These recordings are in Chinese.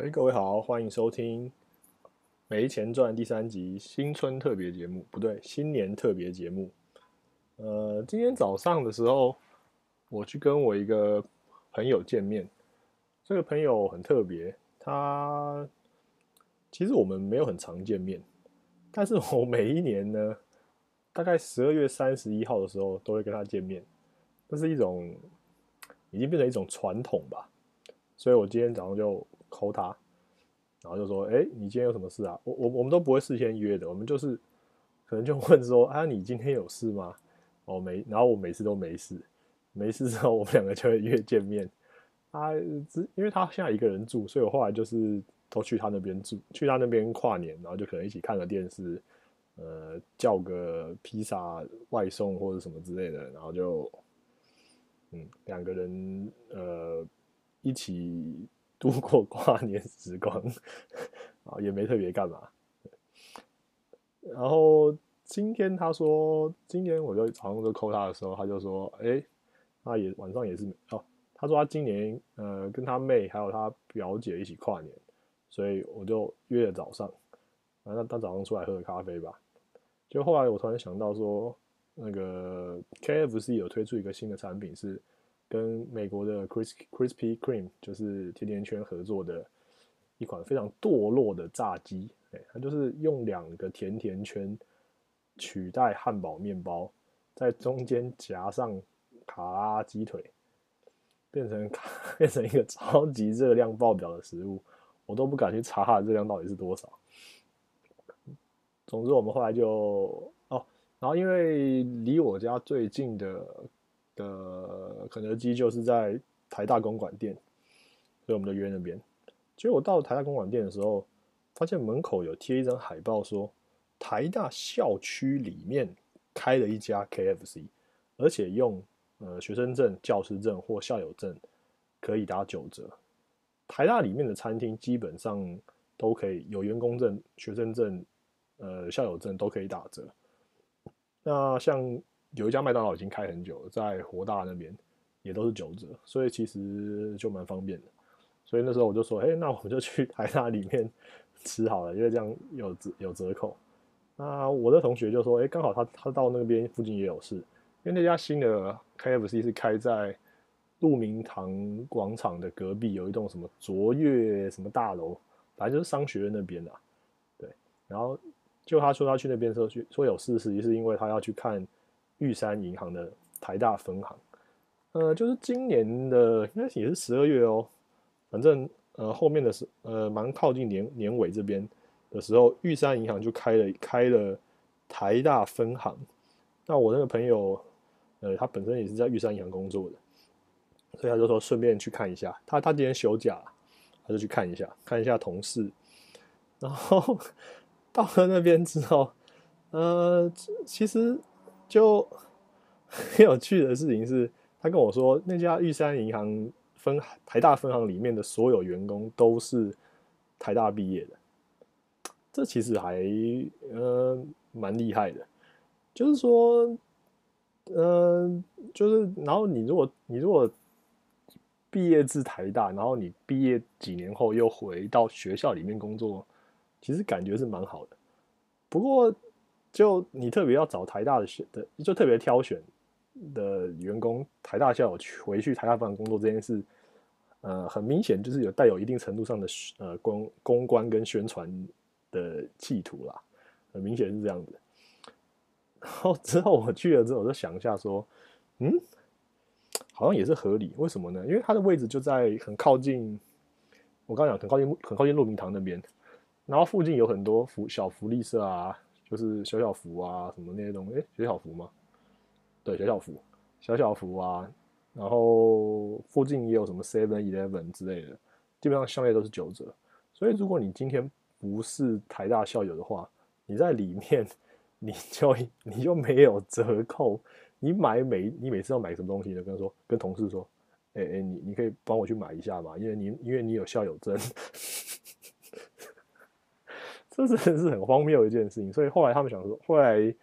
哎，各位好，欢迎收听《没钱赚》第三集新春特别节目，不对，新年特别节目。呃，今天早上的时候，我去跟我一个朋友见面。这个朋友很特别，他其实我们没有很常见面，但是我每一年呢，大概十二月三十一号的时候都会跟他见面，这是一种已经变成一种传统吧。所以我今天早上就。扣他，然后就说：“哎，你今天有什么事啊？我我我们都不会事先约的，我们就是可能就问说：啊，你今天有事吗？哦，没。然后我每次都没事，没事之后我们两个就会约见面。啊，只因为他现在一个人住，所以我后来就是都去他那边住，去他那边跨年，然后就可能一起看个电视，呃，叫个披萨外送或者什么之类的，然后就嗯两个人呃一起。”度过跨年时光，啊，也没特别干嘛。然后今天他说，今天我就早上就扣他的时候，他就说，哎，他也晚上也是哦。他说他今年呃跟他妹还有他表姐一起跨年，所以我就约了早上，反正他早上出来喝个咖啡吧。就后来我突然想到说，那个 KFC 有推出一个新的产品是。跟美国的 Cris Crispy Cream 就是甜甜圈合作的一款非常堕落的炸鸡，哎，它就是用两个甜甜圈取代汉堡面包，在中间夹上卡拉鸡腿，变成 变成一个超级热量爆表的食物，我都不敢去查它的热量到底是多少。总之，我们后来就哦，然后因为离我家最近的。的肯德基就是在台大公馆店，所以我们就约那边。结果到台大公馆店的时候，发现门口有贴一张海报，说台大校区里面开了一家 KFC，而且用呃学生证、教师证或校友证可以打九折。台大里面的餐厅基本上都可以有员工证、学生证、呃校友证都可以打折。那像。有一家麦当劳已经开很久，在活大那边也都是九折，所以其实就蛮方便的。所以那时候我就说：“哎，那我们就去台大里面 吃好了，因为这样有折有折扣。”那我的同学就说：“哎，刚好他他到那边附近也有事，因为那家新的 KFC 是开在鹿鸣堂广场的隔壁，有一栋什么卓越什么大楼，反正就是商学院那边的。对，然后就他说他去那边时候去说有事，实际是因为他要去看。玉山银行的台大分行，呃，就是今年的应该也是十二月哦，反正呃后面的是呃蛮靠近年年尾这边的时候，玉山银行就开了开了台大分行。那我那个朋友，呃，他本身也是在玉山银行工作的，所以他就说顺便去看一下。他他今天休假，他就去看一下，看一下同事。然后 到了那边之后，呃，其实。就很有趣的事情是，他跟我说，那家玉山银行分台大分行里面的所有员工都是台大毕业的，这其实还呃蛮厉害的。就是说，嗯，就是然后你如果你如果毕业自台大，然后你毕业几年后又回到学校里面工作，其实感觉是蛮好的。不过。就你特别要找台大的选的，就特别挑选的员工，台大校友去回去台大办工作这件事，呃，很明显就是有带有一定程度上的呃公公关跟宣传的企图啦，很明显是这样子。然后之后我去了之后，我就想一下说，嗯，好像也是合理，为什么呢？因为它的位置就在很靠近，我刚讲很靠近很靠近鹿鸣堂那边，然后附近有很多福小福利社啊。就是小小福啊，什么那些东西，哎，小小福吗？对，小小福，小小福啊，然后附近也有什么 Seven Eleven 之类的，基本上校内都是九折。所以如果你今天不是台大校友的话，你在里面你就你就没有折扣。你买每你每次要买什么东西呢？跟说跟同事说，哎哎，你你可以帮我去买一下嘛，因为你因为你有校友证。这真的是很荒谬的一件事情，所以后来他们想说，后来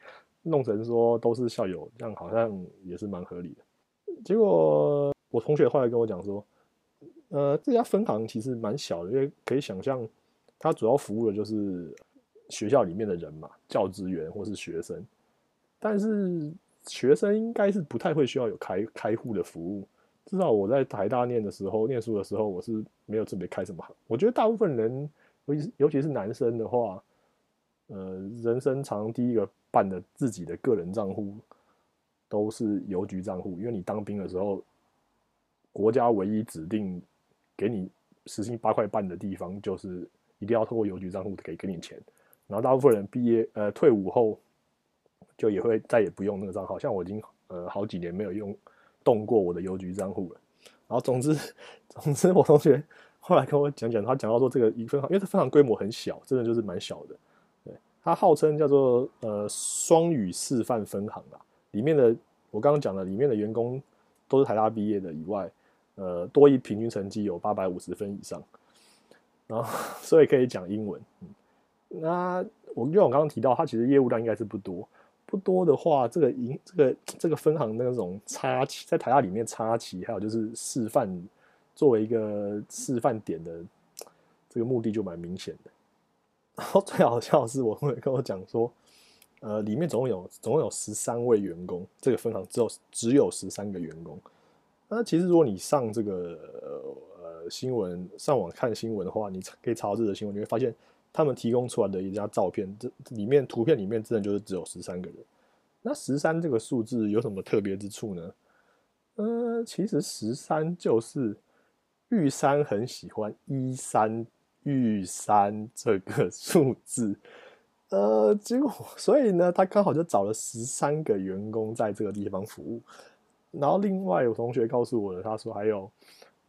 弄成说都是校友，这样好像也是蛮合理的。结果我同学后来跟我讲说，呃，这家分行其实蛮小的，因为可以想象，它主要服务的就是学校里面的人嘛，教职员或是学生。但是学生应该是不太会需要有开开户的服务，至少我在台大念的时候，念书的时候，我是没有特别开什么行。我觉得大部分人，尤其尤其是男生的话，呃，人生常第一个办的自己的个人账户都是邮局账户，因为你当兵的时候，国家唯一指定给你实行八块半的地方，就是一定要透过邮局账户给给你钱。然后大部分人毕业呃退伍后。就也会再也不用那个账号，像我已经呃好几年没有用动过我的邮局账户了。然后总之 总之，我同学后来跟我讲讲，他讲到说这个一分行，因为它分行规模很小，真的就是蛮小的。对，它号称叫做呃双语示范分行啊，里面的我刚刚讲的里面的员工都是台大毕业的以外，呃多一平均成绩有八百五十分以上，然后所以可以讲英文。那我因为我刚刚提到，它其实业务量应该是不多。不多的话，这个银这个这个分行的那种插旗在台大里面插旗，还有就是示范作为一个示范点的这个目的就蛮明显的。然后最好笑的是，我会跟我讲说，呃，里面总共有总共有十三位员工，这个分行只有只有十三个员工。那其实如果你上这个呃新闻上网看新闻的话，你可以查到这个新闻，你会发现。他们提供出来的一张照片，这里面图片里面真的就是只有十三个人。那十三这个数字有什么特别之处呢？呃，其实十三就是玉山很喜欢一三玉山这个 数字，呃，结果所以呢，他刚好就找了十三个员工在这个地方服务。然后另外有同学告诉我的，他说还有，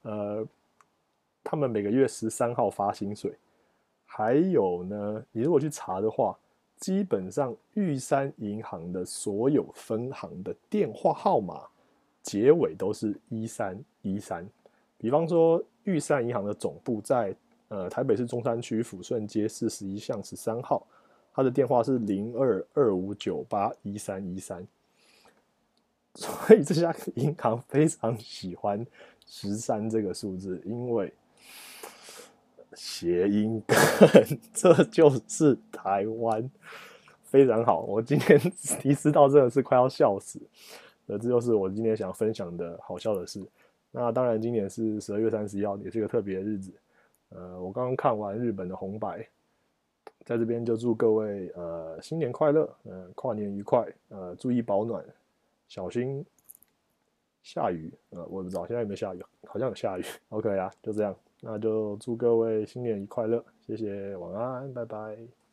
呃，他们每个月十三号发薪水。还有呢，你如果去查的话，基本上玉山银行的所有分行的电话号码结尾都是一三一三。比方说，玉山银行的总部在呃台北市中山区抚顺街四十一巷十三号，它的电话是零二二五九八一三一三。所以这家银行非常喜欢十三这个数字，因为。谐音梗，这就是台湾，非常好。我今天提示到真的是快要笑死。那这就是我今天想分享的好笑的事。那当然，今年是十二月三十一号，也是一个特别的日子。呃，我刚刚看完日本的红白，在这边就祝各位呃新年快乐，呃跨年愉快，呃注意保暖，小心下雨。呃，我不知道现在有没有下雨，好像有下雨。OK 啊，就这样。那就祝各位新年愉快乐，谢谢，晚安，拜拜。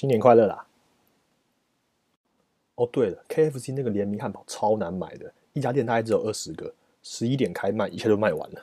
新年快乐啦！哦，对了，KFC 那个联名汉堡超难买的，一家店大概只有二十个，十一点开卖，一下就卖完了。